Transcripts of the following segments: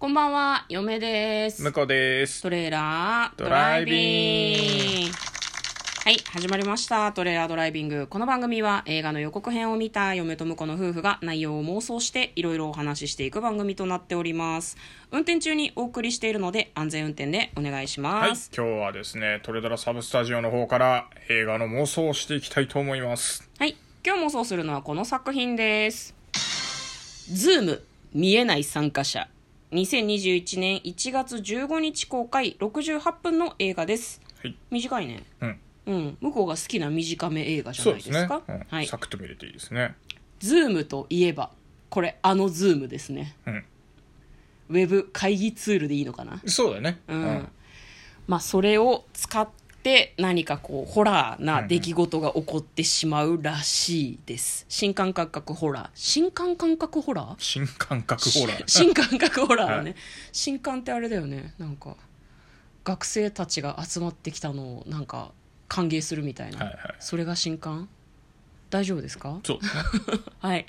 こんばんは、嫁です。向こうです。トレーラードドライビング。はい、始まりました。トレーラードライビング。この番組は映画の予告編を見た嫁と婿の夫婦が内容を妄想していろいろお話ししていく番組となっております。運転中にお送りしているので安全運転でお願いしはい、ます。今日はですね、トレドラサブスタジオの方から映画の妄想をしていきたいと思います。はい、今日妄想するのはこの作品です。ズーム見えない参加者。2021年1月15日公開68分の映画です。はい。短いね。うん。うん、向こうが好きな短め映画じゃないですすでねか。。うんはいサ。クッと見れていいですね。ズームといえば、これあのズームですね。うん。ウェブ会議ツールでいいのかな？そうだよね。うん。まあそれを使って何かこうホラーな出来事が起こってしまうらしいです。新感覚ホラー。新感感覚ホラー？新感覚ホラー。新感覚ホラーね。新歓ってあれだよね。なんか学生たちが集まってきたのをなんか歓迎するみたいな。はいはいそれが新歓？大丈夫ですか？そう。はい。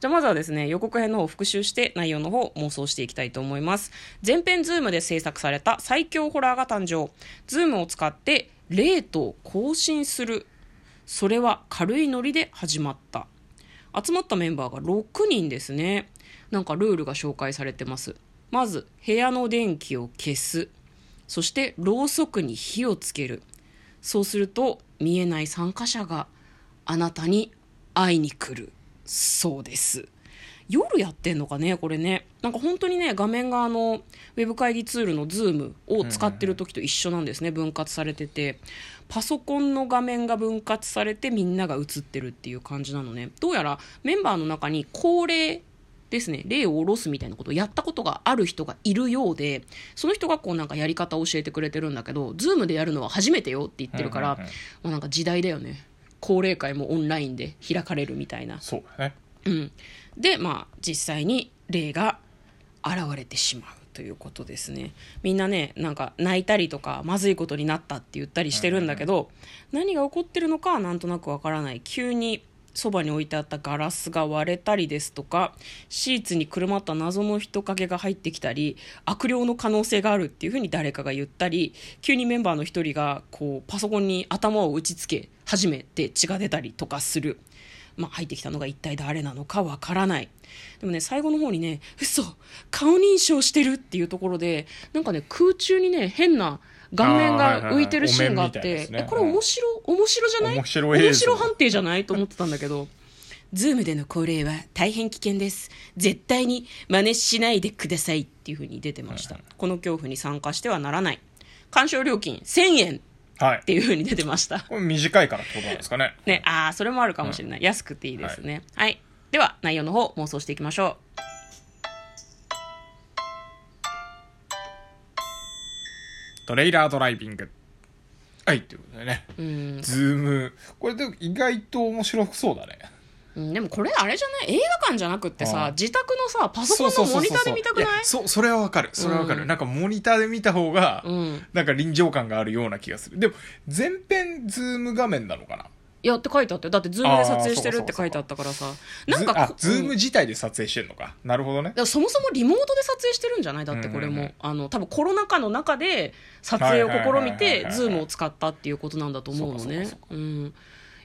じゃあまずはですね、予告編の方を復習して内容の方を妄想していきたいと思います。全編ズームで制作された最強ホラーが誕生。ズームを使ってレートを更新する。それは軽いノリで始まった。集まったメンバーが6人ですね。なんかルールが紹介されてます。まず、部屋の電気を消す。そして、ろうそくに火をつける。そうすると、見えない参加者があなたに会いに来る。そうです。夜やってんのかねこれね。なんか本当にね、画面があの、ウェブ会議ツールの Zoom を使ってる時と一緒なんですね。分割されてて。パソコンの画面が分割されてみんなが映ってるっていう感じなのね。どうやらメンバーの中に高齢ですね、例を下ろすみたいなことをやったことがある人がいるようで、その人がこうなんかやり方を教えてくれてるんだけど、ズームでやるのは初めてよって言ってるから、うんうなんか時代だよね。高齢会もオンラインで開かれるみたいな。そうだね。うん。で、まあ実際に霊が現れてしまう。ということですねみんなねなんか泣いたりとかまずいことになったって言ったりしてるんだけど、何が起こってるのかはなんとなくわからない急にそばに置いてあったガラスが割れたりですとかシーツにくるまった謎の人影が入ってきたり悪霊の可能性があるっていうふうに誰かが言ったり急にメンバーの一人がこうパソコンに頭を打ちつけ始めて血が出たりとかする。まあ、入ってきたのが一体誰なのかわからない。でもね、最後の方にね、嘘顔認証してるっていうところで、なんかね、空中にね、変な顔面が浮いてるシーンがあっあーはいはいはいね。え、これ面白、面白じゃない？面白面白判定じゃない？と思ってたんだけど、ズームでの高齢は大変危険です。絶対に真似しないでくださいっていう風に出てました。この恐怖に参加してはならない。鑑賞料金1000円。っはい。ていう風に出てました。これ短いからってことなんですかね。ね、ああ、それもあるかもしれない。安くていいですね。はい。では、内容の方、妄想していきましょトレイラードライビング。はい、ということでね。う。うん。ズーム。これでも意外と面白そうだね。うんでもこれあれじゃない？映画館じゃなくってあさあ、自宅のさ、パソコンのモニターで見たくない？やそう、それはわかる。それはわかる。うんなんかモニターで見た方が、うん。なんか臨場感があるような気がする。でも、全編ズーム画面なのかな？いやって書いてあったよ。だって、ズームで撮影してるって書いてあったからさ。なんかズームうん。自体で撮影してるのか。なるほどね。そもそもリモートで撮影してるんじゃない？だってこれも、うんうんうん。あの多分コロナ禍の中で撮影を試みてはいズームを使ったっていうことなんだと思うのね。そうん。い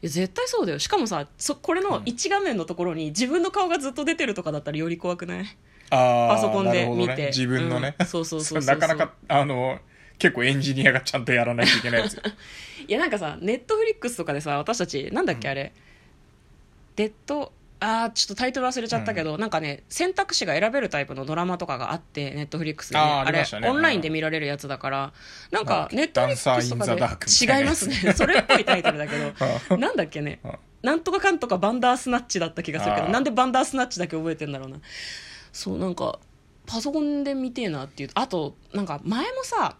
や絶対そうだよ。しかもさそこれの1画面のところに自分の顔がずっと出てるとかだったらより怖くない？あーパソコンで見て。自分のね。うん。そうそうそう なかなか、あの、結構エンジニアがちゃんとやらないといけないやつ。よ。いやなんかさネットフリックスとかでさ私たちなんだっけあれ、デッドあーちょっとタイトル忘れちゃったけど、なんかね選択肢が選べるタイプのドラマとかがあってネットフリックスで、ね、あれオンラインで見られるやつだからなんかあネットフリックスとかで違いますね。それっぽいタイトルだけど。なんだっけね。うんなんとかかんとかバンダースナッチだった気がするけどなんでバンダースナッチだけ覚えてんだろうな。そうなんかパソコンで見てえなっていう。あとなんか前もさ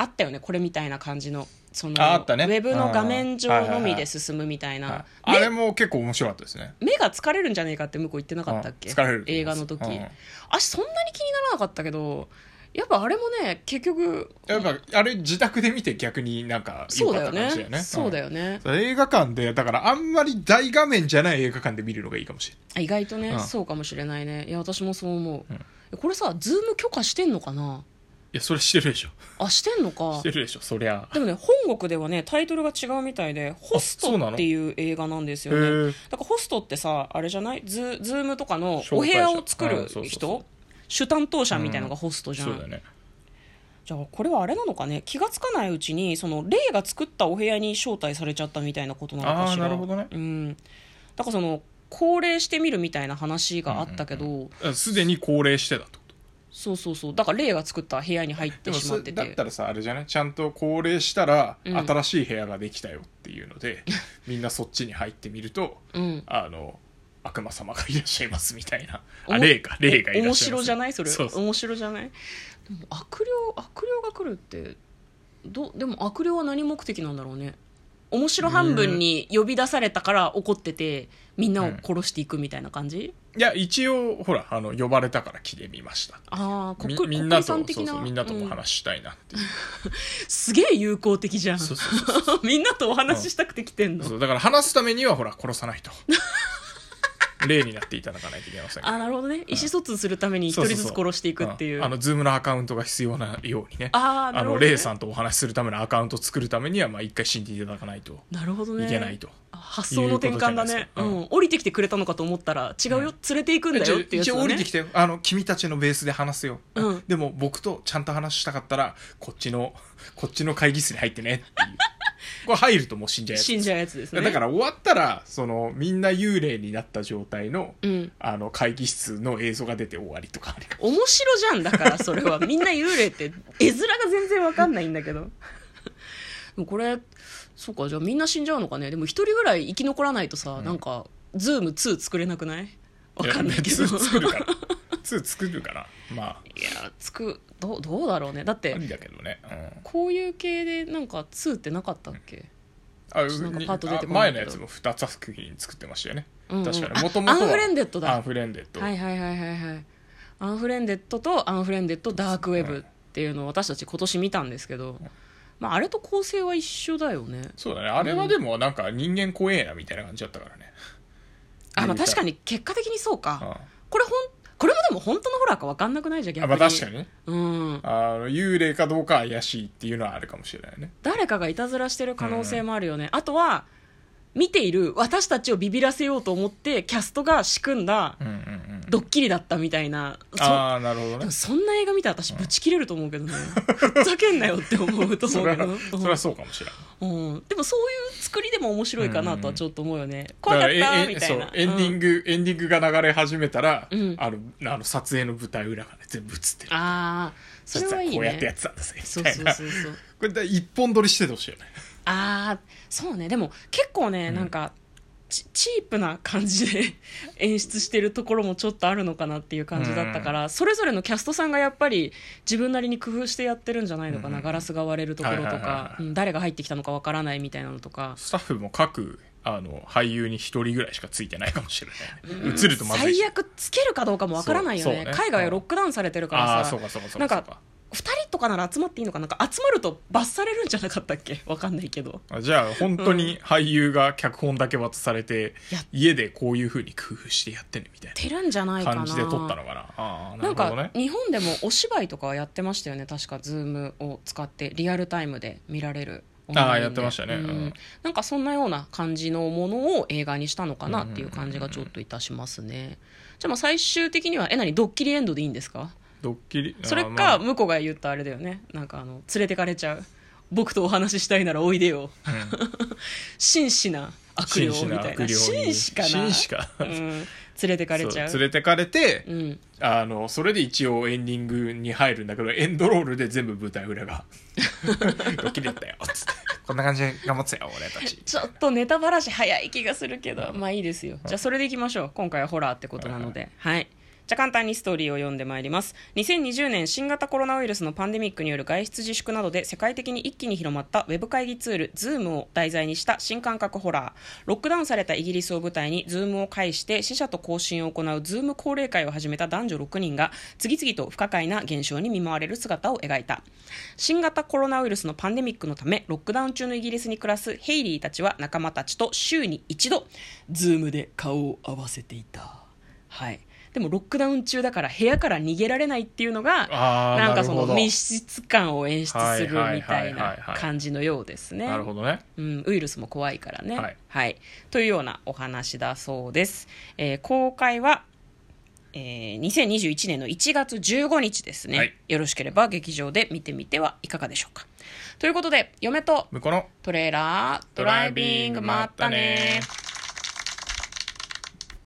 あったよねこれみたいな感じの。そのああったね。ウェブの画面上のみで進むみたいな、はいあれも結構面白かったですね。目が疲れるんじゃねえかって向こう言ってなかったっけ、うん。疲れる映画の時、うん。あそんなに気にならなかったけどやっぱあれもね結局やっぱあれ自宅で見て逆になんかそうだよね良かった感じだよね。そうだよね、うん。映画館でだからあんまり大画面じゃない映画館で見るのがいいかもしれない。意外とね、うん。そうかもしれないね。いや私もそう思う、これさズーム許可してんのかな？いやそれしてるでしょ。あしてんのか。してるでしょそりゃ。でもね本国ではねタイトルが違うみたいで「ホスト」っていう映画なんですよへねー。だからホストってさあれじゃない？ズズームとかのお部屋を作る人？主担当者みたいなのがホストじゃん、そうだよねじゃあこれはあれなのかね？気がつかないうちにその霊が作ったお部屋に招待されちゃったみたいなことなのかしら。なるほどね。うん。だからその高齢してみるみたいな話があったけど、うんすでに高齢してたってことそうそうそう。だからレイが作った部屋に入ってしまってそだてったらさあれじゃない？ちゃんと高齢したらうん。新しい部屋ができたよっていうので、みんなそっちに入ってみるとうん。あの悪魔様がいらっしゃいますみたいな。おあ霊か霊がいら面っしゃいます。白じゃない？それ。面白じゃない？でも悪霊悪霊が来るってどでも悪霊は何目的なんだろうね面白半分に呼び出されたから怒っててみんなを殺していくみたいな感じ、いや一応ほらあの呼ばれたから来てみました。ああみ国みんなとそうそうみんなともうん。話したいなっていう、すげえ友好的じゃん。みんなとお話ししたくて来てんの、そうだから話すためにはほら殺さないと 霊になっていただかないといけませんあなるほどね。意思疎通するために一人ずつ殺していくっていう。ん。あのズームのアカウントが必要なようにね。あーなるほどね。のレイさんとお話しするためのアカウントを作るためにはまあ一回死んでいただかないとなるほどね。いけないと、あ発想の転換だね。いうん。ん、降りてきてくれたのかと思ったら違うよ、うん。連れていくんだよっていう一応降りてきてよあの君たちのベースで話すよ、うん。でも僕とちゃんと話したかったらこっちのこっちの会議室に入ってねっていうこれ入るともう死んじゃうやつ。死んじゃうやつですね。だから終わったらそのみんな幽霊になった状態の,、うん。あの会議室の映像が出て終わりとかあるかも面白じゃんだからそれは。みんな幽霊って絵面が全然わかんないんだけど。でもこれそうかじゃあみんな死んじゃうのかね。でも一人ぐらい生き残らないとさ、なんかズーム2作れなくない？わかんないけど。や2作るから 2作るからまあ。いやつくどうどうだろうね。だってありだけどね、うん。こういう系でなんか2ってなかったっけ、あなんかパッと出てこあないけど。前のやつも2作品作ってましたよね、うんうん。確かに。あもともとアンフレンデッドだ。アンフレンデッド、はいはいはいはいはい。アンフレンデッドとアンフレンデッドダークウェブっていうのを私たち今年見たんですけど、まあ、あれと構成は一緒だよね。そうだね。あれはでもなんか人間怖えなみたいな感じだったからね、あ、まあ、見た確かに結果的にそううん。かこれほんこれもでも本当のホラーか分かんなくないじゃん逆あにまあ確かに。ねうん。あの幽霊かどうか怪しいっていうのはあるかもしれないね。誰かがいたずらしてる可能性もあるよね、あとは見ている私たちをビビらせようと思ってキャストが仕組んだドッキリだったみたいな、そああなるほどね。そんな映画見たら私ブチ切れると思うけどね、ふっざけんなよって思うと思 そうれはけど。それはそうかもしれないうん、でもそういう作りでも面白いかなとはちょっと思うよね、怖だかったみたいな。エンディング、エンディングが流れ始めたら、うん。あのあの撮影の舞台裏がね全部映ってる。ああそれはいいね。こうやってやってたんですねそうみたいうな。そそうそう これで一本撮りしててほしいよねああそうね。でも結構ね、うん。なんかチチープな感じで 演出してるところもちょっとあるのかなっていう感じだったから、それぞれのキャストさんがやっぱり自分なりに工夫してやってるんじゃないのかな、うん。ガラスが割れるところとか誰が入ってきたのかわからないみたいなのとか。スタッフも各あの俳優に一人ぐらいしかついてないかもしれない、映るとまずいし。最悪つけるかどうかもわからないよね。ね。海外はロックダウンされてるからさ、うかそうかそうなんかかそうか。2人とかなら集まっていいのかななんか集まると罰されるんじゃなかったっけ？わかんないけど。あじゃあ本当に俳優が脚本だけ渡されて、や家でこういうふうに工夫してやってねみたいてるんじゃないかな。な感じで撮ったのかな？ああななんか日本でもお芝居とかはやってましたよね確かズームを使ってリアルタイムで見られるあーやってましたね。うん。うん。なんかそんなような感じのものを映画にしたのかなっていう感じがちょっといたしますね。じゃあまあ最終的にはえ何？ドッキリエンドでいいんですか？ドッキリ？それか向こうが言ったあれだよね。なんかあの連れてかれちゃう。僕とお話ししたいならおいでよ。真摯な悪霊みたいな。な悪霊に紳士かな。紳士か。うん、連れてかれちゃう。連れてかれて、うん。あのそれで一応エンディングに入るんだけどエンドロールで全部舞台裏が「ドッキリだったよ」つって「こんな感じで頑張ってたよ俺たち」ちょっとネタばらし早い気がするけど、まあいいですよ。じゃあそれでいきましょう。今回はホラーってことなので。はい。じゃ簡単にストーリーを読んでまいります。2020年新型コロナウイルスのパンデミックによる外出自粛などで世界的に一気に広まったウェブ会議ツール Zoom を題材にした新感覚ホラー。ロックダウンされたイギリスを舞台に Zoom を介して死者と交信を行う Zoom 高齢会を始めた男女6人が次々と不可解な現象に見舞われる姿を描いた。新型コロナウイルスのパンデミックのためロックダウン中のイギリスに暮らすヘイリーたちは仲間たちと週に一度 Zoom で顔を合わせていた。はい。でもロックダウン中だから部屋から逃げられないっていうのがなんかその密室感を演出するはいみたいなはいはいはいはい感じのようですね。なるほどね。うん、ウイルスも怖いからね、はい。というようなお話だそうです、えー公開は、えー2021年の1月15日ですね、はい。よろしければ劇場で見てみてはいかがでしょうか。ということで嫁と向こうのトレーラードライビングまったね